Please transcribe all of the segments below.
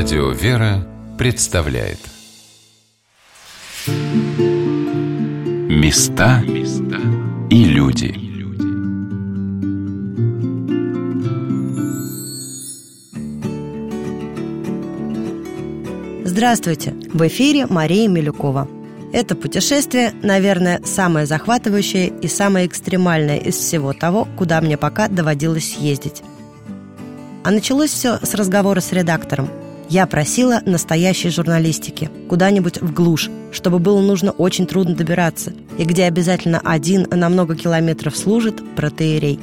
Радио «Вера» представляет Места и люди Здравствуйте! В эфире Мария Милюкова. Это путешествие, наверное, самое захватывающее и самое экстремальное из всего того, куда мне пока доводилось ездить. А началось все с разговора с редактором. Я просила настоящей журналистики, куда-нибудь в глушь, чтобы было нужно очень трудно добираться, и где обязательно один на много километров служит протеерей.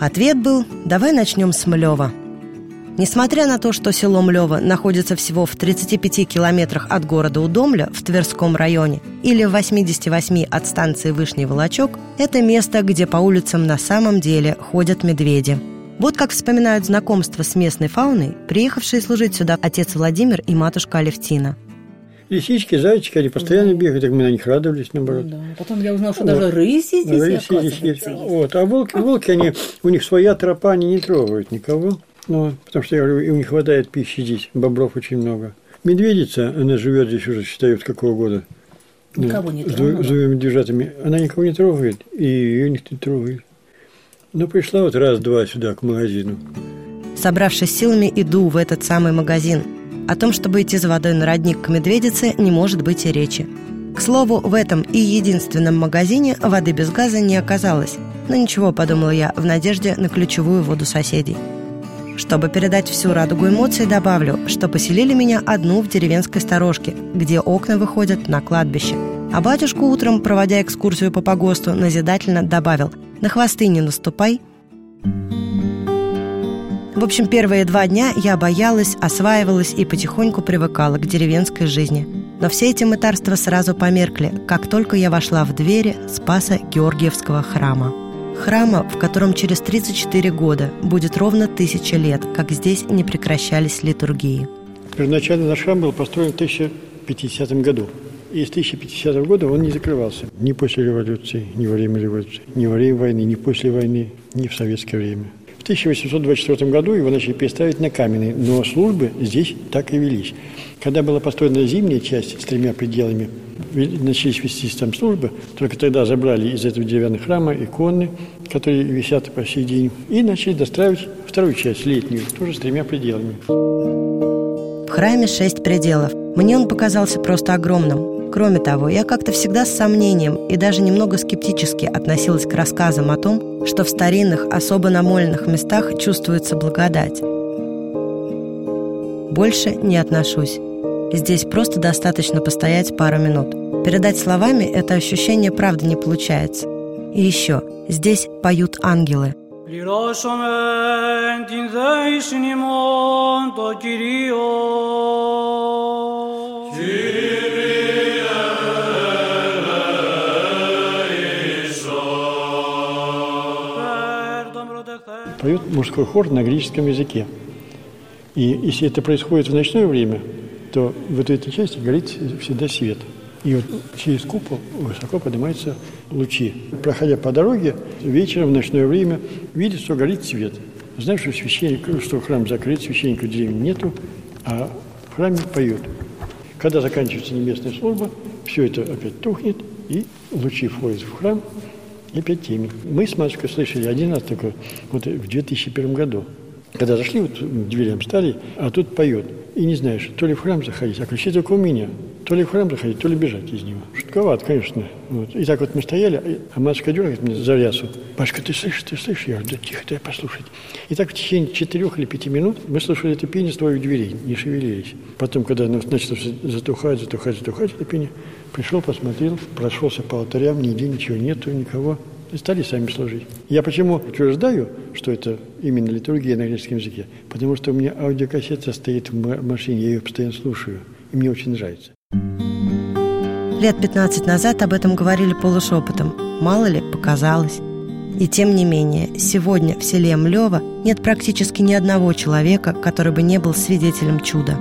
Ответ был «давай начнем с Млева». Несмотря на то, что село Млево находится всего в 35 километрах от города Удомля в Тверском районе или в 88 от станции Вышний Волочок, это место, где по улицам на самом деле ходят медведи – вот как вспоминают знакомство с местной фауной, приехавшие служить сюда отец Владимир и матушка Алевтина. Лисички, зайчики, они постоянно бегают, так мы на них радовались, наоборот. Ну, да. Потом я узнал, что вот. даже рыси здесь рыси здесь есть. Вот. А волки, волки, они, у них своя тропа, они не трогают никого. Ну, потому что, я говорю, им не хватает пищи здесь, бобров очень много. Медведица, она живет здесь уже, считаю, с какого года? Никого не трогает. С двумя медвежатами. Она никого не трогает, и ее никто не трогает. Ну, пришла вот раз-два сюда, к магазину. Собравшись силами, иду в этот самый магазин. О том, чтобы идти за водой на родник к медведице, не может быть и речи. К слову, в этом и единственном магазине воды без газа не оказалось. Но ничего, подумала я, в надежде на ключевую воду соседей. Чтобы передать всю радугу эмоций, добавлю, что поселили меня одну в деревенской сторожке, где окна выходят на кладбище. А батюшку утром, проводя экскурсию по погосту, назидательно добавил – на хвосты не наступай. В общем, первые два дня я боялась, осваивалась и потихоньку привыкала к деревенской жизни. Но все эти мытарства сразу померкли, как только я вошла в двери Спаса Георгиевского храма. Храма, в котором через 34 года будет ровно тысяча лет, как здесь не прекращались литургии. Первоначально наш храм был построен в 1050 году. И с 1050 года он не закрывался. Ни после революции, ни во время революции, ни во время войны, ни после войны, ни в советское время. В 1824 году его начали переставить на каменный, но службы здесь так и велись. Когда была построена зимняя часть с тремя пределами, начались вести там службы, только тогда забрали из этого деревянного храма иконы, которые висят по сей день, и начали достраивать вторую часть, летнюю, тоже с тремя пределами. В храме шесть пределов. Мне он показался просто огромным. Кроме того, я как-то всегда с сомнением и даже немного скептически относилась к рассказам о том, что в старинных, особо намоленных местах чувствуется благодать. Больше не отношусь. Здесь просто достаточно постоять пару минут. Передать словами это ощущение правда не получается. И еще, здесь поют ангелы. поет мужской хор на греческом языке. И если это происходит в ночное время, то в этой части горит всегда свет. И вот через купол высоко поднимаются лучи. Проходя по дороге, вечером, в ночное время, видит, что горит свет. Знаешь, что священник, что храм закрыт, священника в деревне нету, а в храме поют. Когда заканчивается небесная служба, все это опять тухнет, и лучи входят в храм, и опять теме. Мы с матушкой слышали один раз только вот в 2001 году. Когда зашли, вот к дверям стали, а тут поет. И не знаешь, то ли в храм заходить, а ключи только у меня. То ли в храм заходить, то ли бежать из него. Шутковат, конечно. Вот. И так вот мы стояли, а матушка дергает мне за рясу. Пашка, ты слышишь, ты слышишь? Я говорю, да тихо, дай послушать. И так в течение четырех или пяти минут мы слушали это пение с твоих дверей, не шевелились. Потом, когда оно начало затухать, затухать, затухать, это пение, пришел, посмотрел, прошелся по алтарям, нигде ничего нету, никого и стали сами служить. Я почему утверждаю, что это именно литургия на греческом языке? Потому что у меня аудиокассета стоит в машине, я ее постоянно слушаю, и мне очень нравится. Лет 15 назад об этом говорили полушепотом. Мало ли, показалось. И тем не менее, сегодня в селе Млево нет практически ни одного человека, который бы не был свидетелем чуда.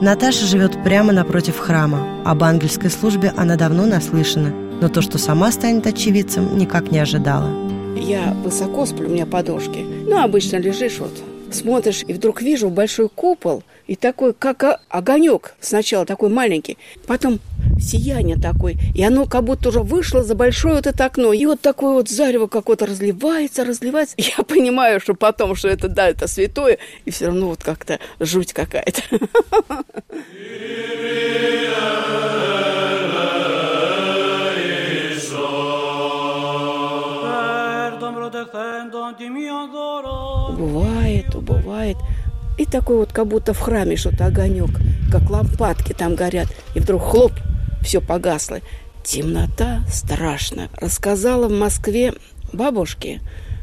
Наташа живет прямо напротив храма. Об ангельской службе она давно наслышана – но то, что сама станет очевидцем, никак не ожидала. Я высоко сплю, у меня подушки. Ну, обычно лежишь вот, смотришь, и вдруг вижу большой купол, И такой, как огонек сначала такой маленький, потом сияние такое, и оно как будто уже вышло за большое вот это окно, и вот такое вот зарево какое-то разливается, разливается. Я понимаю, что потом, что это, да, это святое, и все равно вот как-то жуть какая-то. Бывает, бывает. И такой вот, как будто в храме что-то огонек, как лампадки там горят. И вдруг хлоп, все погасло. Темнота страшно. Рассказала в Москве бабушке,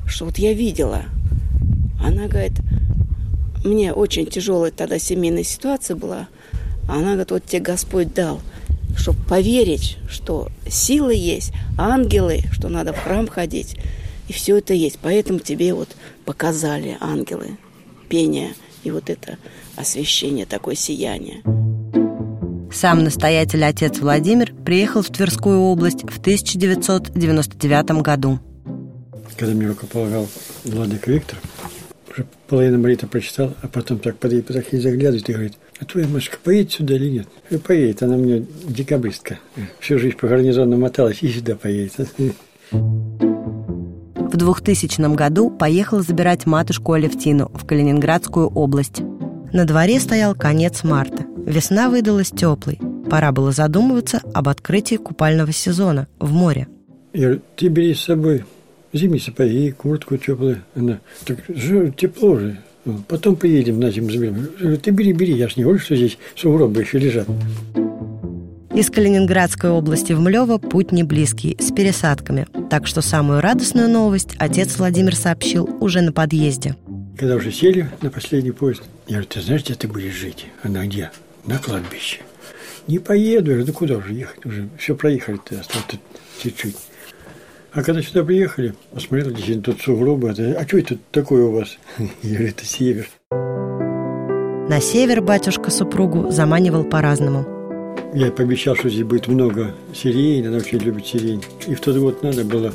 что вот я видела. Она говорит, мне очень тяжелая тогда семейная ситуация была. Она говорит, вот тебе Господь дал, чтобы поверить, что силы есть, ангелы, что надо в храм ходить. И все это есть. Поэтому тебе вот показали ангелы, пение и вот это освещение, такое сияние. Сам настоятель отец Владимир приехал в Тверскую область в 1999 году. Когда мне рукополагал владыка Виктор, уже половину молитвы прочитал, а потом так подъедет, так и заглядывает и говорит, а твоя Машка поедет сюда или нет? И поедет, она мне декабристка. Всю жизнь по гарнизону моталась и сюда поедет. В 2000 году поехал забирать матушку Алевтину в Калининградскую область. На дворе стоял конец марта. Весна выдалась теплой. Пора было задумываться об открытии купального сезона в море. Я ты бери с собой зимние сапоги, куртку теплую. Она, так тепло же. Потом поедем на зиму заберем. Ты бери, бери, я ж не говорю, что здесь сугробы еще лежат. Из Калининградской области в Млево путь не близкий, с пересадками. Так что самую радостную новость отец Владимир сообщил уже на подъезде. Когда уже сели на последний поезд, я говорю, ты знаешь, где ты будешь жить? Она где? на кладбище. Не поеду, я говорю, да куда уже ехать уже? Все проехали-то, осталось тут чуть-чуть. А когда сюда приехали, посмотрел, действительно, тут сугробы. А что это такое у вас? Я говорю, это север. На север батюшка супругу заманивал по-разному. Я пообещал, что здесь будет много сирень, она очень любит сирень. И в тот год надо было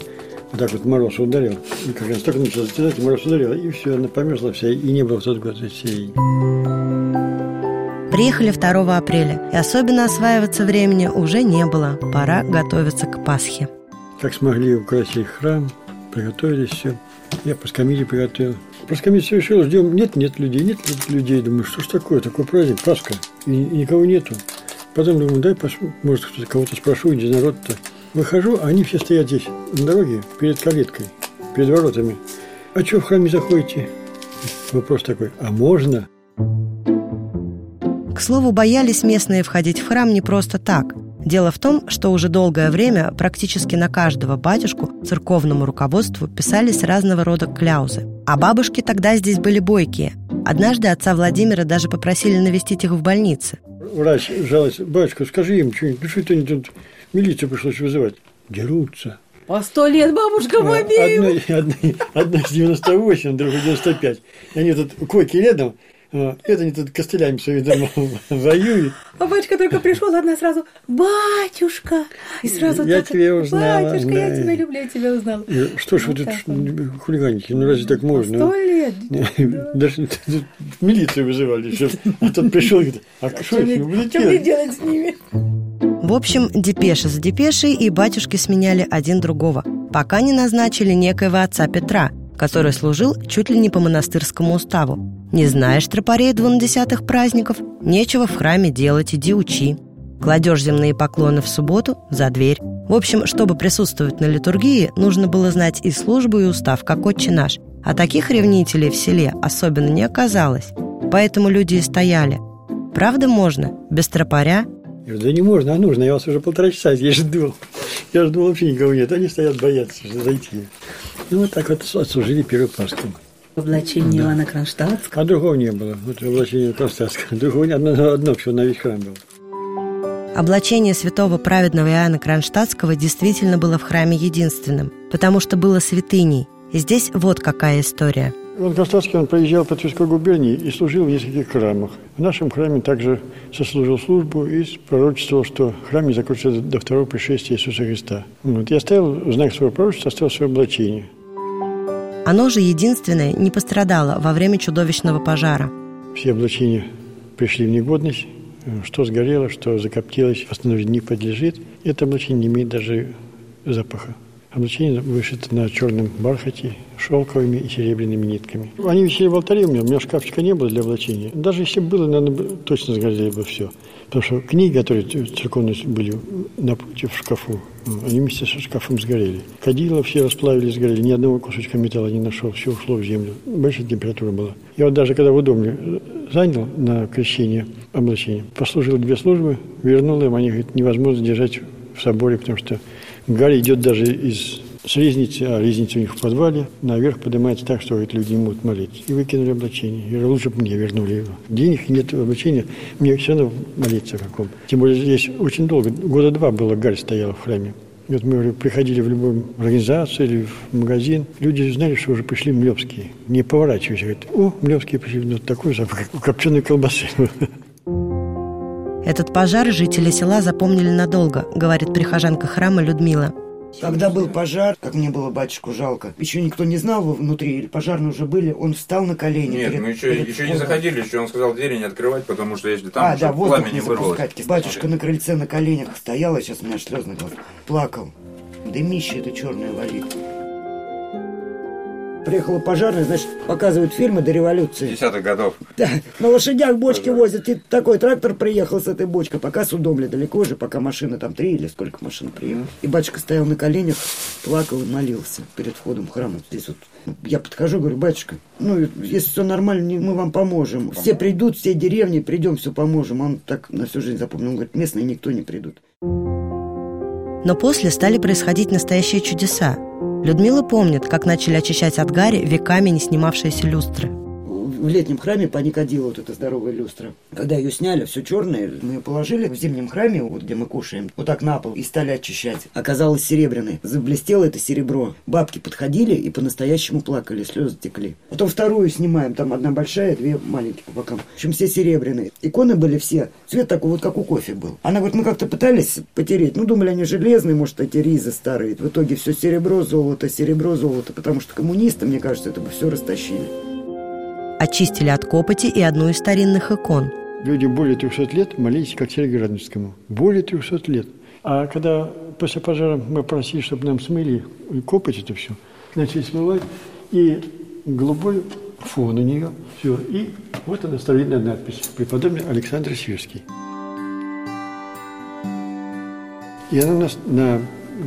вот так вот мороз ударил. И как раз только начал зацветать, мороз ударил, и все, она померзла вся, и не было в тот год сирень. Приехали 2 апреля, и особенно осваиваться времени уже не было. Пора готовиться к Пасхе. Как смогли, украсили храм, приготовили все. Я по скамье приготовил. По скамье все решил, ждем. Нет, нет людей, нет людей. Думаю, что ж такое, такой праздник, Пасха, и, и никого нету. Потом думаю, дай, пос... может, кого-то спрошу, где народ-то. Выхожу, а они все стоят здесь, на дороге, перед калиткой, перед воротами. А что в храме заходите? Вопрос такой, а можно? К слову, боялись местные входить в храм не просто так. Дело в том, что уже долгое время практически на каждого батюшку церковному руководству писались разного рода кляузы. А бабушки тогда здесь были бойкие. Однажды отца Владимира даже попросили навестить их в больнице. Врач жалуется, батюшка, скажи им что-нибудь, ну что это они тут милицию пришлось вызывать. Дерутся. По сто лет бабушка побила. Одна, одна, одна с 98, другая 95. И они тут койки рядом, это не тут костылями своими дома воюют. А батюшка только пришел, одна сразу, батюшка! И сразу Я так, тебя узнала. Батюшка, да. я тебя люблю, я тебя узнал. И, что ж вот вы тут хулиганите? Ну разве так можно? Сто лет. Даже милицию вызывали еще. А тот пришел и говорит, а что мне делать с ними? В общем, депеша за депешей, и батюшки сменяли один другого, пока не назначили некоего отца Петра – который служил чуть ли не по монастырскому уставу. Не знаешь тропарей двунадесятых праздников? Нечего в храме делать, иди учи. Кладешь земные поклоны в субботу за дверь. В общем, чтобы присутствовать на литургии, нужно было знать и службу, и устав, как отче наш. А таких ревнителей в селе особенно не оказалось. Поэтому люди и стояли. Правда можно? Без тропаря? Да не можно, а нужно. Я вас уже полтора часа здесь жду. Я жду вообще никого нет. Они стоят, боятся зайти. Ну, вот так вот отслужили первый Пасху. Облачение да. Ивана Кронштадтского. А другого не было. Вот облачение Кронштадтского. Другого одно, одно все на весь храм было. Облачение святого праведного Иоанна Кронштадтского действительно было в храме единственным, потому что было святыней. И здесь вот какая история. Иван Кронштадтский он проезжал по Тверской губернии и служил в нескольких храмах. В нашем храме также сослужил службу и пророчествовал, что храм не закончится до второго пришествия Иисуса Христа. Вот. Я оставил в знак своего пророчества, оставил свое облачение. Оно же единственное не пострадало во время чудовищного пожара. Все облачения пришли в негодность, что сгорело, что закоптилось, восстановить не подлежит. Это облачение не имеет даже запаха. Облачение вышито на черном бархате шелковыми и серебряными нитками. Они висели в алтаре у меня, у меня шкафчика не было для облачения. Даже если было, наверное, точно сгорели бы все. Потому что книги, которые церковные были напротив в шкафу, они вместе со шкафом сгорели. Кадила все расплавили, сгорели. Ни одного кусочка металла не нашел. Все ушло в землю. Большая температура была. Я вот даже когда в доме занял на крещение облачение, послужил две службы, вернул им, они говорят, невозможно держать в соборе, потому что гарь идет даже из с ризницы, а ризница у них в подвале, наверх поднимается так, что говорит, люди не могут молиться. И выкинули облачение. И лучше бы мне вернули его. Денег нет облачения, мне все равно молиться каком. Тем более здесь очень долго, года два было гарь стояла в храме. И вот мы говорю, приходили в любую организацию или в магазин, люди знали, что уже пришли млевские. Не поворачиваясь, говорят, о, млевские пришли, ну такой запах, копченой колбасы. Этот пожар жители села запомнили надолго, говорит прихожанка храма Людмила. Когда был пожар, как мне было батюшку жалко, еще никто не знал внутри, или пожарные уже были, он встал на колени. Нет, перед, мы еще, перед еще не заходили, еще он сказал двери не открывать, потому что если там а, да, воздух не запускать. Батюшка на крыльце на коленях стоял, а сейчас у меня слезный глаз, плакал. Дымище это черное валит. Приехала пожарная, значит, показывают фильмы до революции. Десятых годов. Да, на лошадях бочки да. возят. И такой трактор приехал с этой бочкой. Пока судомли далеко же, пока машины там три или сколько машин приехало. И батюшка стоял на коленях, плакал и молился перед входом в храм. Вот здесь вот я подхожу, говорю, батюшка, ну, если все нормально, мы вам поможем. Все придут, все деревни, придем, все поможем. Он так на всю жизнь запомнил. Он говорит, местные никто не придут. Но после стали происходить настоящие чудеса. Людмила помнит, как начали очищать от гари веками не снимавшиеся люстры в летнем храме паникодила вот эта здоровая люстра. Когда ее сняли, все черное, мы ее положили в зимнем храме, вот где мы кушаем, вот так на пол и стали очищать. Оказалось серебряной. Заблестело это серебро. Бабки подходили и по-настоящему плакали, слезы текли. Потом вторую снимаем, там одна большая, две маленькие по бокам. В общем, все серебряные. Иконы были все. Цвет такой вот, как у кофе был. Она говорит, мы как-то пытались потереть. Ну, думали, они железные, может, эти ризы старые. В итоге все серебро, золото, серебро, золото. Потому что коммунисты, мне кажется, это бы все растащили очистили от копоти и одну из старинных икон. Люди более 300 лет молились как Цареградскому. Более 300 лет. А когда после пожара мы просили, чтобы нам смыли копоть это все, начали смывать, и голубой фон у нее, все. И вот она старинная надпись «Преподобный Александр Свирский». И она нас на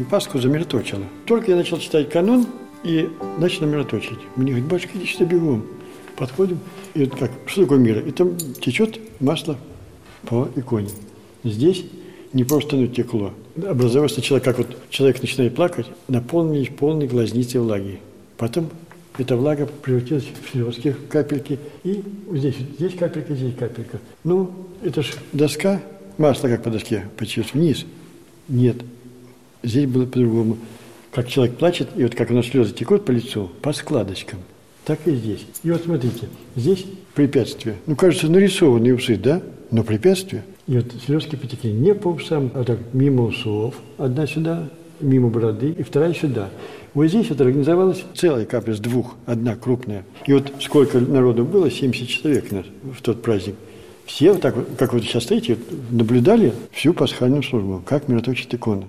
Пасху замироточила. Только я начал читать канон и начал мироточить. Мне говорит, батюшка, иди сюда бегом. Подходим, и как, что такое мира? И там течет масло по иконе. Здесь не просто оно текло. Образовалось сначала, как вот человек начинает плакать, наполнились полные глазницы влаги. Потом эта влага превратилась в слезки, капельки. И здесь, здесь капелька, здесь капелька. Ну, это же доска, масло как по доске потечет вниз. Нет, здесь было по-другому. Как человек плачет, и вот как у нас слезы текут по лицу, по складочкам – так и здесь. И вот смотрите, здесь препятствие. Ну, кажется, нарисованные усы, да? Но препятствие. И вот слезки потекли не по усам, а так мимо усов. Одна сюда, мимо бороды, и вторая сюда. Вот здесь вот организовалась целая капля с двух, одна крупная. И вот сколько народу было, 70 человек нас в тот праздник. Все вот так, как вот сейчас стоите, наблюдали всю пасхальную службу, как мироточит икона.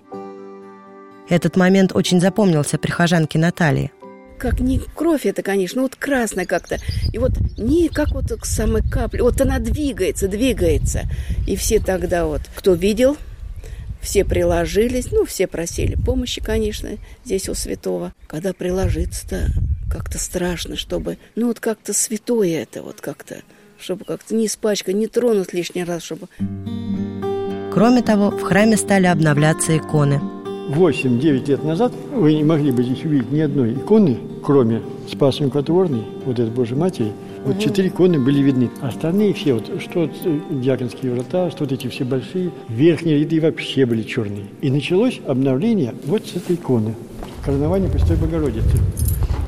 Этот момент очень запомнился прихожанке Наталье как не кровь это, конечно, вот красная как-то. И вот не как вот к самой капле. Вот она двигается, двигается. И все тогда вот, кто видел, все приложились, ну, все просили помощи, конечно, здесь у святого. Когда приложиться-то как-то страшно, чтобы, ну, вот как-то святое это вот как-то, чтобы как-то не испачкать, не тронуть лишний раз, чтобы... Кроме того, в храме стали обновляться иконы – 8-9 лет назад вы не могли бы здесь увидеть ни одной иконы, кроме Спаса Мукотворной, вот этой Божьей Матери. Вот четыре иконы были видны. Остальные все, вот что дьяконские врата, что вот эти все большие, верхние ряды вообще были черные. И началось обновление вот с этой иконы. Коронование Престой Богородицы.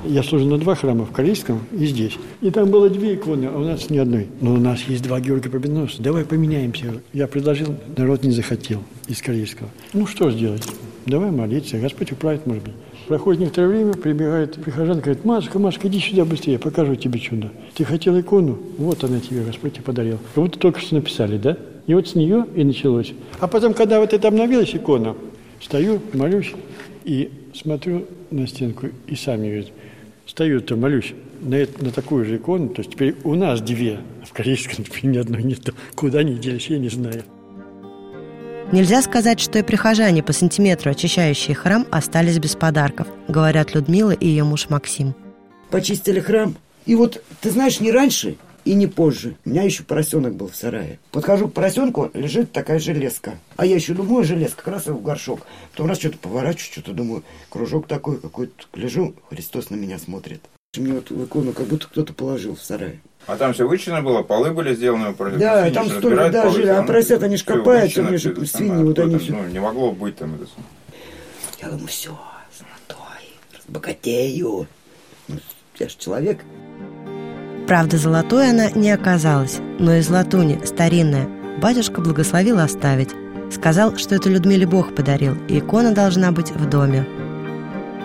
Я служил на два храма, в Корейском и здесь. И там было две иконы, а у нас ни одной. Но у нас есть два Георгия Победоносца. Давай поменяемся. Я предложил, народ не захотел из Корейского. Ну, что сделать? Давай молиться, Господь управит, может быть. Проходит некоторое время, прибегает прихожан, говорит, Машка, Машка, иди сюда быстрее, покажу тебе чудо. Ты хотел икону? Вот она тебе, Господь тебе подарил. Как будто только что написали, да? И вот с нее и началось. А потом, когда вот это обновилась икона, стою, молюсь и смотрю на стенку и сам вижу. Стою-то, молюсь на, это, на такую же икону, то есть теперь у нас две, а в корейском теперь ни одной нет. Куда они делись, я не знаю. Нельзя сказать, что и прихожане по сантиметру, очищающие храм, остались без подарков, говорят Людмила и ее муж Максим. Почистили храм. И вот, ты знаешь, не раньше и не позже. У меня еще поросенок был в сарае. Подхожу к поросенку, лежит такая железка. А я еще думаю, железка, как раз в горшок. Потом раз что-то поворачиваю, что-то думаю, кружок такой какой-то. Лежу, Христос на меня смотрит. Мне вот в икону как будто кто-то положил в сарае. А там все вычищено было, полы были сделаны. Да, свиньи там столько, да, жили, а поросят, они ж копаются, они же свиньи, вот они все. Ну, не могло быть там это. Я думаю, все, золотой, разбогатею. Ну, я же человек. Правда, золотой она не оказалась, но из латуни, старинная, батюшка благословил оставить. Сказал, что это Людмиле Бог подарил, и икона должна быть в доме.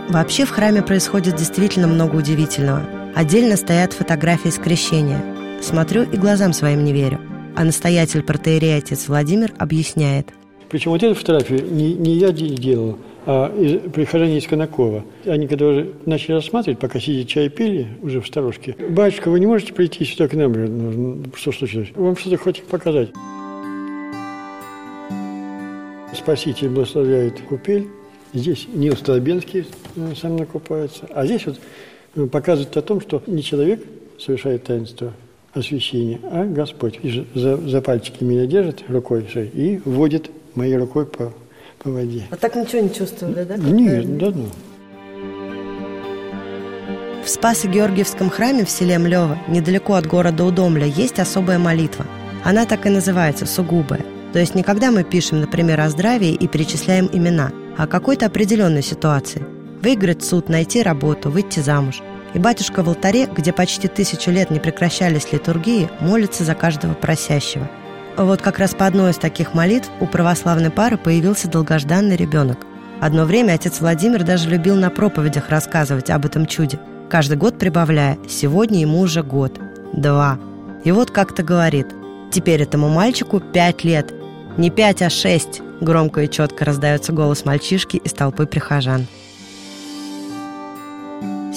Вообще в храме происходит действительно много удивительного. Отдельно стоят фотографии с крещения. Смотрю и глазам своим не верю. А настоятель протеерей отец Владимир объясняет. Причем вот эту фотографию не, не я делал, а из, прихожане из Конакова. Они когда уже начали рассматривать, пока сидели чай пили, уже в сторожке. «Батюшка, вы не можете прийти сюда к нам?» Что случилось? Вам что-то хотите показать? Спаситель благословляет купель. Здесь Нил Столобенский э, со мной купается. А здесь вот э, показывает о том, что не человек совершает таинство освящения, а Господь. И за, за пальчики меня держит рукой и вводит моей рукой по по воде. А так ничего не чувствовали, да? Нет, да, ну. В Спасо-Георгиевском храме в селе Млево, недалеко от города Удомля, есть особая молитва. Она так и называется – сугубая. То есть не когда мы пишем, например, о здравии и перечисляем имена, а о какой-то определенной ситуации. Выиграть суд, найти работу, выйти замуж. И батюшка в алтаре, где почти тысячу лет не прекращались литургии, молится за каждого просящего – вот как раз по одной из таких молитв у православной пары появился долгожданный ребенок. Одно время отец Владимир даже любил на проповедях рассказывать об этом чуде, каждый год прибавляя «сегодня ему уже год, два». И вот как-то говорит «теперь этому мальчику пять лет, не пять, а шесть», громко и четко раздается голос мальчишки из толпы прихожан.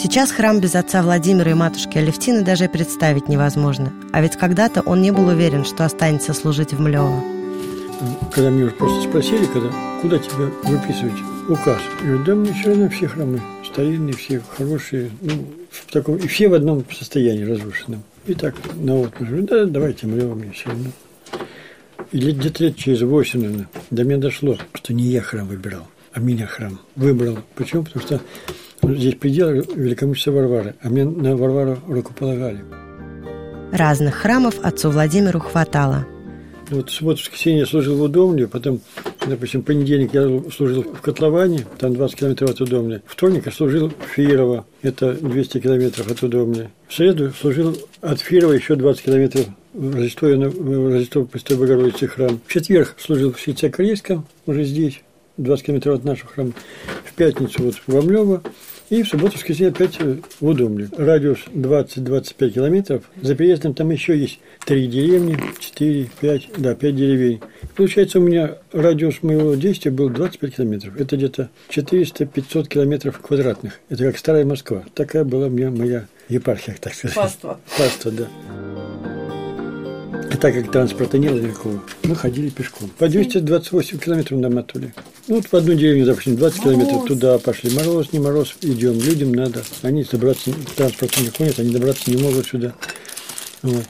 Сейчас храм без отца Владимира и матушки Алевтины даже представить невозможно. А ведь когда-то он не был уверен, что останется служить в Млево. Когда меня просто спросили, когда, куда тебя выписывать указ, я говорю, да мне все равно все храмы старинные, все хорошие, ну, в таком, и все в одном состоянии разрушенном. И так на вот, да, давайте Млево мне все равно. И где-то лет через восемь, наверное, до меня дошло, что не я храм выбирал, а меня храм выбрал. Почему? Потому что Здесь предел великомученицы Варвары, а мне на Варвару руку полагали. Разных храмов отцу Владимиру хватало. Вот субботу, воскресенье я служил в Удомле, потом, допустим, понедельник я служил в Котловане, там 20 километров от Удомля. Вторник я служил в Фиерово, это 200 километров от Удомля. В среду служил от Фиерова еще 20 километров в Рождество, в Рождество Престой Богородицы храм. В четверг служил в Сельце Корейском, уже здесь, 20 километров от нашего храма. В пятницу вот в Амлево, и в субботу, воскресенье опять в Удомле. Радиус 20-25 километров. За переездом там еще есть три деревни, 4, 5, да, 5 деревень. Получается, у меня радиус моего действия был 25 километров. Это где-то 400-500 километров квадратных. Это как старая Москва. Такая была мне моя епархия, так сказать. Паства. Паства, да. Так как транспорта не было никакого, мы ходили пешком. По 228 километров наматывали. Ну, вот в одну деревню, допустим, 20 мороз. километров туда пошли. Мороз, не мороз, идем. Людям надо. Они добраться, транспорта не ходят, они добраться не могут сюда. Вот.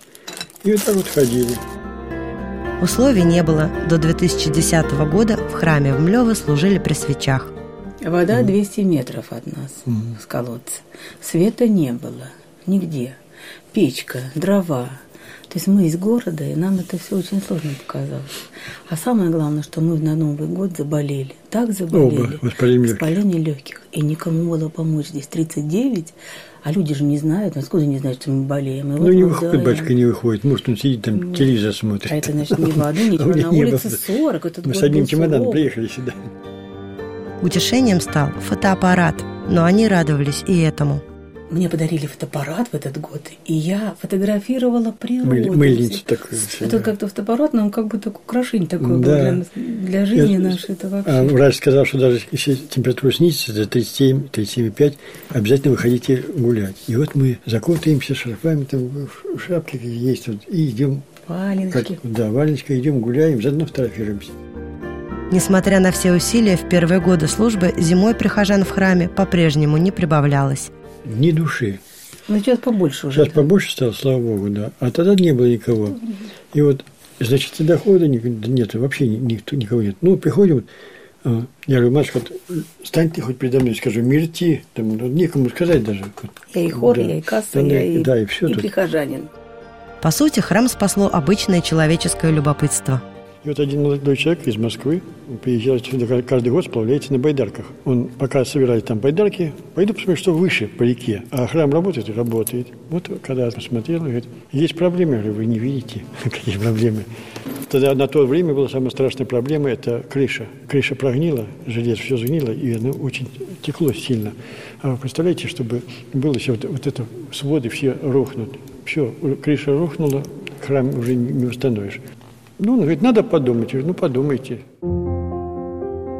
И вот так вот ходили. Условий не было. До 2010 года в храме в Млево служили при свечах. Вода 200 метров от нас mm. с колодца. Света не было нигде. Печка, дрова, то есть мы из города, и нам это все очень сложно показалось. А самое главное, что мы на Новый год заболели. Так заболели. Оба, воспаление, воспаление легких. И никому было помочь. Здесь 39, а люди же не знают, откуда не знают, что мы болеем. И ну, вот не выходит, батюшка не выходит. Может, он сидит там, ну, телевизор смотрит. А это, значит, не воды, ничего. На улице 40. Мы с одним чемоданом приехали сюда. Утешением стал фотоаппарат – но они радовались и этому. Мне подарили фотоаппарат в этот год, и я фотографировала природу. Мыль- мыльницу такую. Это как-то фотоаппарат, но он как бы так украшение такое Да. было для, для жизни Я- нашей. Это вообще. А врач сказал, что даже если температура снизится до 37-37,5, обязательно выходите гулять. И вот мы закутаемся шарфами, там в шапке какие есть, вот, и идем, как, Валеночки. да, валеночка, идем гуляем, заодно фотографируемся. Несмотря на все усилия, в первые годы службы зимой прихожан в храме по-прежнему не прибавлялось. Ни души. Ну, сейчас побольше уже. Сейчас побольше стало, слава богу, да. А тогда не было никого. И вот, значит, и дохода нет, вообще ни- никто, никого нет. Ну, приходим, а, я говорю, Машка, вот, стань ты хоть передо мной, скажу, мирти, там, ну, некому сказать даже. Я и хор, Да. я и касса, Да, я и, да, и всё тут. прихожанин. По сути, храм спасло обычное человеческое любопытство. И вот один молодой человек из Москвы приезжает сюда каждый год, сплавляется на байдарках. Он пока собирает там байдарки, пойду посмотрю, что выше по реке. А храм работает? Работает. Вот когда посмотрел, говорит, есть проблемы, я говорю, вы не видите, какие проблемы. Тогда на то время была самая страшная проблема – это крыша. Крыша прогнила, железо все сгнило, и оно очень текло сильно. А вы представляете, чтобы было, если вот, вот это своды все рухнут. Все, крыша рухнула, храм уже не установишь. Ну, он говорит, надо подумать. Я говорю, ну, подумайте.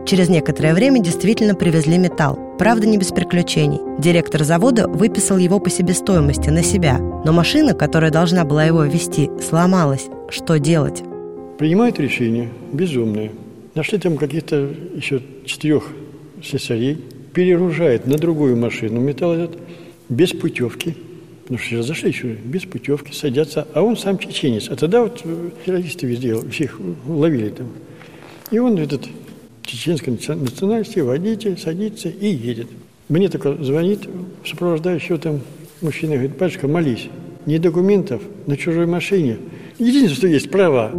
Через некоторое время действительно привезли металл. Правда, не без приключений. Директор завода выписал его по себестоимости на себя. Но машина, которая должна была его вести, сломалась. Что делать? Принимают решение безумное. Нашли там каких-то еще четырех слесарей, перегружает на другую машину металл этот, без путевки. Ну что, зашли еще без путевки, садятся, а он сам чеченец. А тогда вот э, террористы везде всех ловили там. И он этот чеченской наци- национальности, водитель, садится и едет. Мне только звонит сопровождающий там мужчина, говорит, батюшка, молись, ни документов на чужой машине. Единственное, что есть права.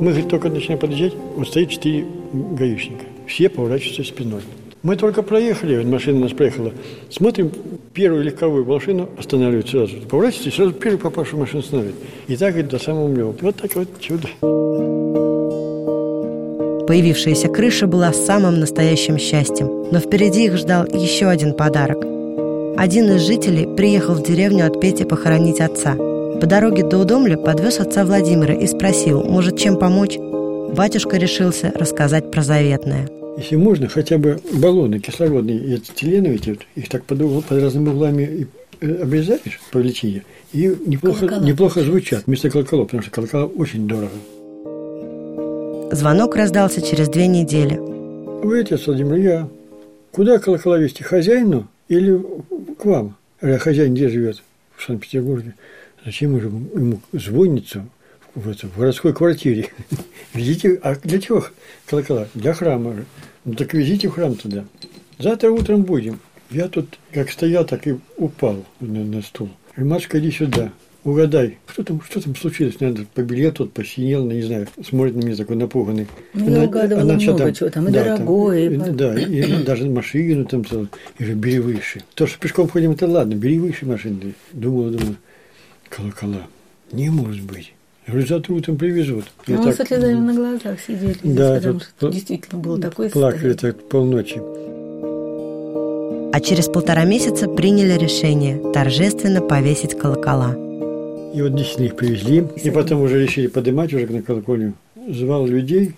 Мы, говорит, только начинаем подъезжать, вот стоит четыре гаишника. Все поворачиваются спиной. Мы только проехали, машина нас проехала. Смотрим, первую легковую машину останавливают сразу. Поворачивается, и сразу первую попавшую машину останавливает. И так, говорит, до самого Млева. Вот так вот чудо. Появившаяся крыша была самым настоящим счастьем. Но впереди их ждал еще один подарок. Один из жителей приехал в деревню отпеть и похоронить отца. По дороге до Удомля подвез отца Владимира и спросил, может, чем помочь? Батюшка решился рассказать про заветное. Если можно, хотя бы баллоны кислородные, и ацетиленовые, эти вот, их так под, под разными углами и, э, обрезаешь по величине, и неплохо, Колокола неплохо звучат вместо колоколов, потому что колокола очень дорого. Звонок раздался через две недели. Вы, отец Владимир, я. Куда колокола вести? Хозяину или к вам? А хозяин где живет? В Санкт-Петербурге. Зачем же ему звониться в, городской квартире? Везите, а для чего колокола? Для храма. Ну так везите в храм туда. Завтра утром будем. Я тут как стоял, так и упал на, на стул. Говорю, Машка, иди сюда. Угадай, что там, что там случилось? Надо побелел тот, посинел, ну, не знаю, смотрит на меня такой напуганный. Ну, я угадывала что много чего там, и дорогое, и и- по- да, и даже машину там. Я говорю, бери выше. То, что пешком ходим, это ладно, бери выше машины. Думала, думаю, колокола. Не может быть. Я говорю, завтра утром привезут. И Ну, так, со слезами на глазах сидели здесь, Да, потому тут что пл- действительно было такое Плакали состояние. так полночи. А через полтора месяца приняли решение торжественно повесить колокола. И вот действительно их привезли. И потом уже решили поднимать уже на колокольню. Звал людей,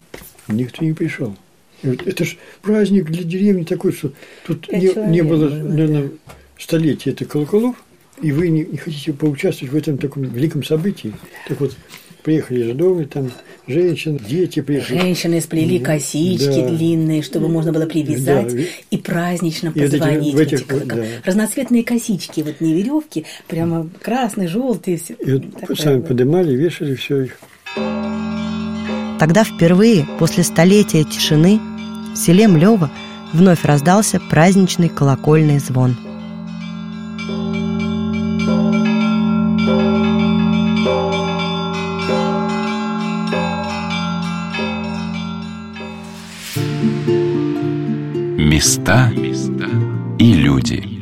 никто не пришел. Это ж праздник для деревни такой, что тут не, не было, было, наверное, столетия этих колоколов, и вы не, не хотите поучаствовать в этом таком великом событии. Так вот, приехали из дома, там женщины, дети приехали. Женщины сплели косички Да. длинные, чтобы можно было привязать Да. и празднично И вот эти- позвонить. в этих вот, да. Разноцветные косички, вот не веревки, прямо красный, желтый. Все. И вот сами поднимали, вешали все их. Тогда впервые, после столетия тишины, в селе Млево вновь раздался праздничный колокольный звон. Места и люди.